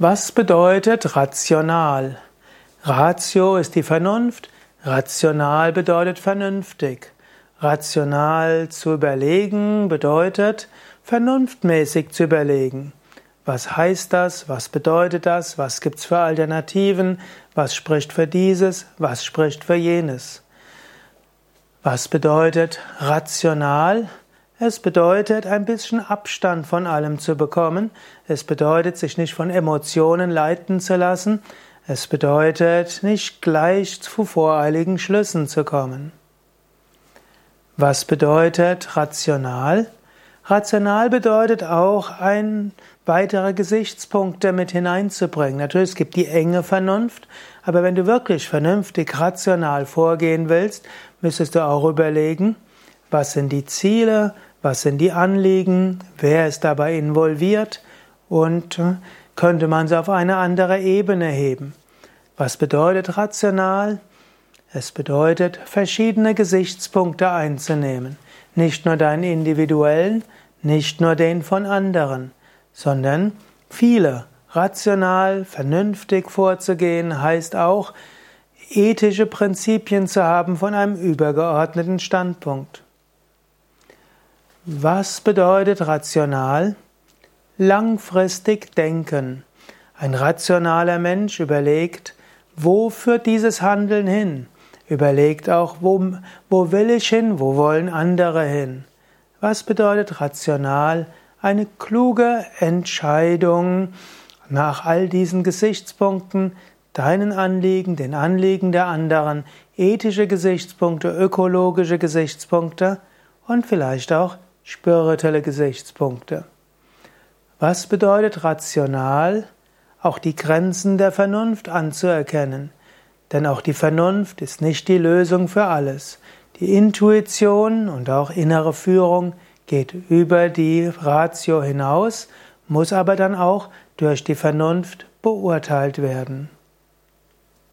Was bedeutet rational? Ratio ist die Vernunft, rational bedeutet vernünftig. Rational zu überlegen bedeutet vernunftmäßig zu überlegen. Was heißt das? Was bedeutet das? Was gibt's für Alternativen? Was spricht für dieses? Was spricht für jenes? Was bedeutet rational? Es bedeutet, ein bisschen Abstand von allem zu bekommen. Es bedeutet, sich nicht von Emotionen leiten zu lassen. Es bedeutet, nicht gleich zu voreiligen Schlüssen zu kommen. Was bedeutet rational? Rational bedeutet auch, ein weitere Gesichtspunkte mit hineinzubringen. Natürlich, es gibt die enge Vernunft, aber wenn du wirklich vernünftig, rational vorgehen willst, müsstest du auch überlegen, was sind die Ziele, was sind die Anliegen? Wer ist dabei involviert? Und äh, könnte man sie auf eine andere Ebene heben? Was bedeutet rational? Es bedeutet, verschiedene Gesichtspunkte einzunehmen. Nicht nur deinen individuellen, nicht nur den von anderen, sondern viele. Rational, vernünftig vorzugehen heißt auch, ethische Prinzipien zu haben von einem übergeordneten Standpunkt. Was bedeutet rational? Langfristig denken. Ein rationaler Mensch überlegt, wo führt dieses Handeln hin? Überlegt auch, wo, wo will ich hin, wo wollen andere hin? Was bedeutet rational? Eine kluge Entscheidung nach all diesen Gesichtspunkten, deinen Anliegen, den Anliegen der anderen, ethische Gesichtspunkte, ökologische Gesichtspunkte und vielleicht auch spirituelle Gesichtspunkte. Was bedeutet rational? Auch die Grenzen der Vernunft anzuerkennen. Denn auch die Vernunft ist nicht die Lösung für alles. Die Intuition und auch innere Führung geht über die Ratio hinaus, muss aber dann auch durch die Vernunft beurteilt werden.